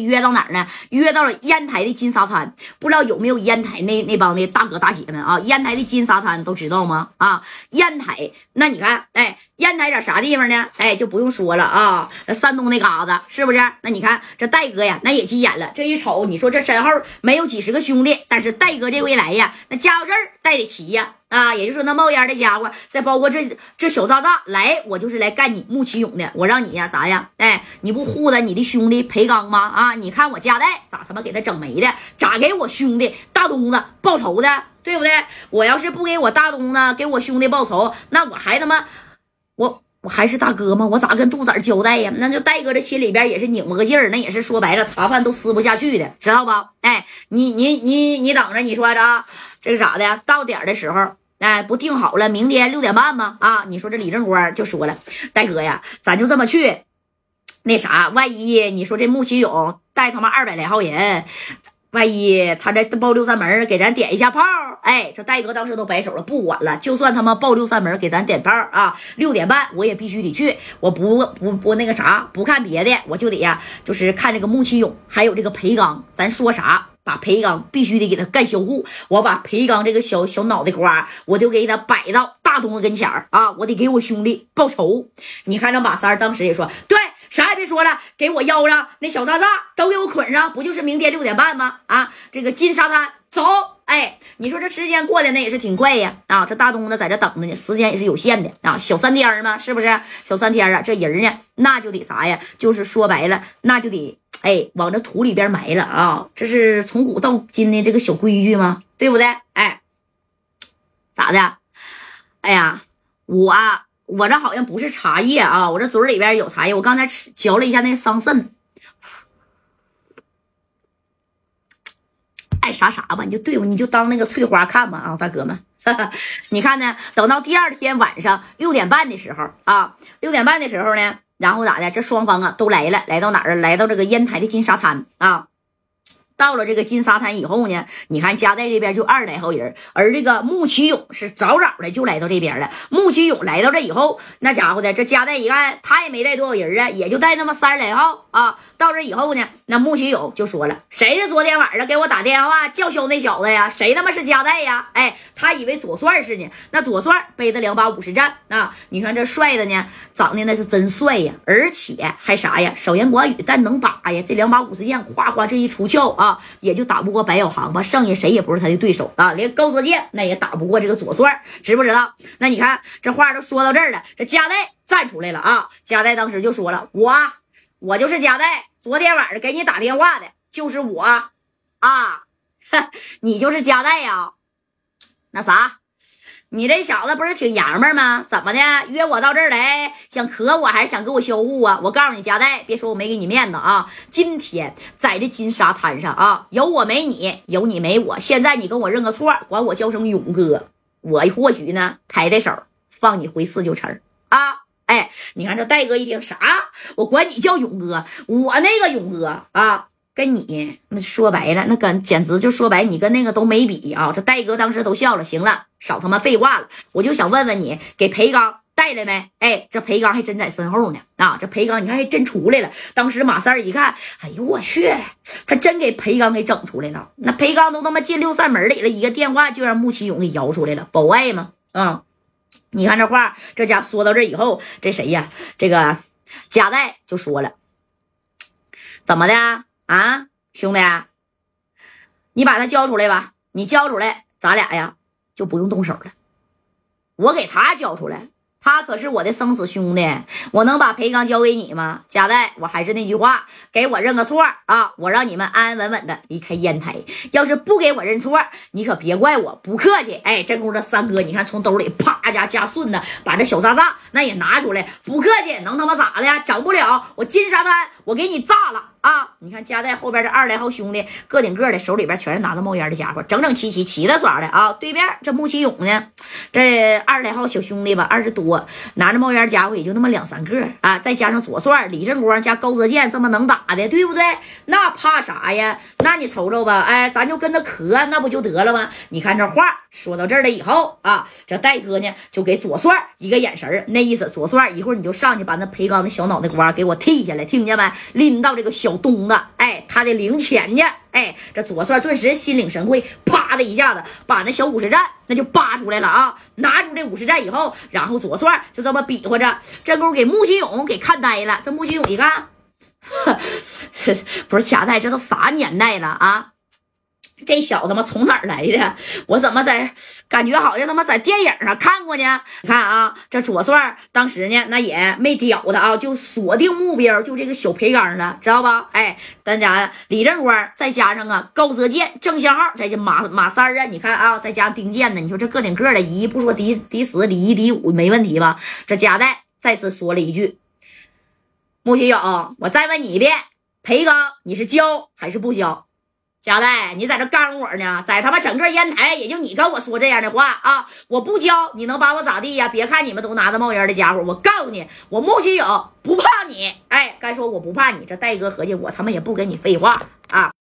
约到哪儿呢？约到了烟台的金沙滩，不知道有没有烟台那那帮的大哥大姐们啊？烟台的金沙滩都知道吗？啊，烟台，那你看，哎，烟台在啥地方呢？哎，就不用说了啊，那山东那嘎子是不是？那你看这戴哥呀，那也急眼了。这一瞅，你说这身后没有几十个兄弟，但是戴哥这回来呀，那家伙事儿带得齐呀。啊，也就是说那冒烟的家伙，再包括这这小渣渣来，我就是来干你穆启勇的。我让你呀啥呀？哎，你不护着你的兄弟裴刚吗？啊，你看我家代咋他妈给他整没的？咋给我兄弟大东子报仇的？对不对？我要是不给我大东子给我兄弟报仇，那我还他妈我我还是大哥吗？我咋跟杜子交代呀？那就戴哥这心里边也是拧巴个劲儿，那也是说白了茶饭都撕不下去的，知道吧？哎，你你你你等着，你说着啊这是咋的？到点的时候。哎，不定好了，明天六点半吗？啊，你说这李正光就说了，大哥呀，咱就这么去，那啥，万一你说这穆启勇带他妈二百来号人，万一他这报六扇门给咱点一下炮，哎，这戴哥当时都摆手了，不管了，就算他妈报六扇门给咱点炮啊，六点半我也必须得去，我不不不那个啥，不看别的，我就得呀，就是看这个穆启勇还有这个裴刚，咱说啥？把裴刚必须得给他干销户，我把裴刚这个小小脑袋瓜，我就给他摆到大东子跟前儿啊！我得给我兄弟报仇。你看这马三当时也说，对，啥也别说了，给我腰上那小渣渣都给我捆上，不就是明天六点半吗？啊，这个金沙滩走。哎，你说这时间过得那也是挺快呀！啊，这大东子在这等着呢，时间也是有限的啊，小三天嘛，是不是？小三天啊，这人呢，那就得啥呀？就是说白了，那就得。哎，往这土里边埋了啊！这是从古到今的这个小规矩吗？对不对？哎，咋的？哎呀，我我这好像不是茶叶啊，我这嘴里边有茶叶。我刚才吃嚼了一下那桑葚，爱啥啥吧，你就对付，你就当那个翠花看吧啊，大哥们，你看呢？等到第二天晚上六点半的时候啊，六点半的时候呢。然后咋的？这双方啊都来了，来到哪儿来到这个烟台的金沙滩啊。到了这个金沙滩以后呢，你看加代这边就二十来号人，而这个穆启勇是早早的就来到这边了。穆启勇来到这以后，那家伙的这加代一看，他也没带多少人啊，也就带那么三十来号啊。到这以后呢，那穆启勇就说了：“谁是昨天晚上给我打电话叫嚣那小子呀？谁他妈是加代呀？”哎，他以为左帅是呢。那左帅背着两把五十战啊，你看这帅的呢，长得那是真帅呀，而且还啥呀？少言寡语，但能打呀。这两把五十剑，夸夸这一出鞘啊！也就打不过白小航吧，剩下谁也不是他的对手啊！连高泽健那也打不过这个左帅，知不知道？那你看这话都说到这儿了，这加代站出来了啊！加代当时就说了：“我，我就是加代，昨天晚上给你打电话的就是我啊，你就是加代呀？那啥。”你这小子不是挺洋们吗？怎么的？约我到这儿来，想磕我还是想给我销户啊？我告诉你，加代，别说我没给你面子啊！今天在这金沙滩上啊，有我没你，有你没我。现在你跟我认个错，管我叫声勇哥，我或许呢抬抬手，放你回四九城啊！哎，你看这戴哥一听啥？我管你叫勇哥，我那个勇哥啊！跟你那说白了，那跟简直就说白，你跟那个都没比啊！这戴哥当时都笑了。行了，少他妈废话了，我就想问问你，给裴刚带来没？哎，这裴刚还真在身后呢啊！这裴刚你看还真出来了。当时马三一看，哎呦我去，他真给裴刚给整出来了。那裴刚都他妈进六扇门里了，一个电话就让穆启勇给摇出来了，保外吗？啊！你看这话，这家说到这以后，这谁呀？这个贾代就说了，怎么的啊？啊，兄弟，你把他交出来吧！你交出来，咱俩呀就不用动手了。我给他交出来。他可是我的生死兄弟，我能把裴刚交给你吗？贾代，我还是那句话，给我认个错啊！我让你们安安稳稳的离开烟台。要是不给我认错，你可别怪我不客气。哎，真功夫三哥，你看从兜里啪家加顺的把这小炸炸那也拿出来，不客气，能他妈咋的？整不了，我金沙滩我给你炸了啊！你看加在后边这二来号兄弟，个顶个的手里边全是拿着冒烟的家伙，整整齐齐齐的耍的啊！对面这穆启勇呢，这二来号小兄弟吧，二十多。拿着冒烟家伙也就那么两三个啊，再加上左帅、李正光加高泽健这么能打的，对不对？那怕啥呀？那你瞅瞅吧，哎，咱就跟他磕，那不就得了吗？你看这话说到这儿了以后啊，这戴哥呢就给左帅一个眼神那意思，左帅一会儿你就上去把那裴刚的小脑袋瓜给我剃下来，听见没？拎到这个小东子，哎。他的零钱去。哎，这左帅顿时心领神会，啪的一下子把那小五十战那就扒出来了啊！拿出这五十战以后，然后左帅。就这么比划着，这功夫给穆金勇给看呆了。这穆金勇一看，不是贾代，这都啥年代了啊？这小子嘛，从哪儿来的？我怎么在感觉好像他妈在电影上看过呢？你看啊，这左帅当时呢，那也没屌的啊，就锁定目标，就这个小培刚了，知道吧？哎，咱家李正光再加上啊高泽健、郑相浩，再加马马三啊，你看啊，再加上丁健呢，你说这个顶个的，一不说敌敌死，李一敌五没问题吧？这贾代再次说了一句：“穆学勇，我再问你一遍，培刚，你是交还是不交？”贾代，你在这干我呢？在他妈整个烟台，也就你跟我说这样的话啊！我不教，你能把我咋地呀？别看你们都拿着冒烟的家伙，我告诉你，我穆须有不怕你。哎，该说我不怕你，这戴哥合计我他妈也不跟你废话啊！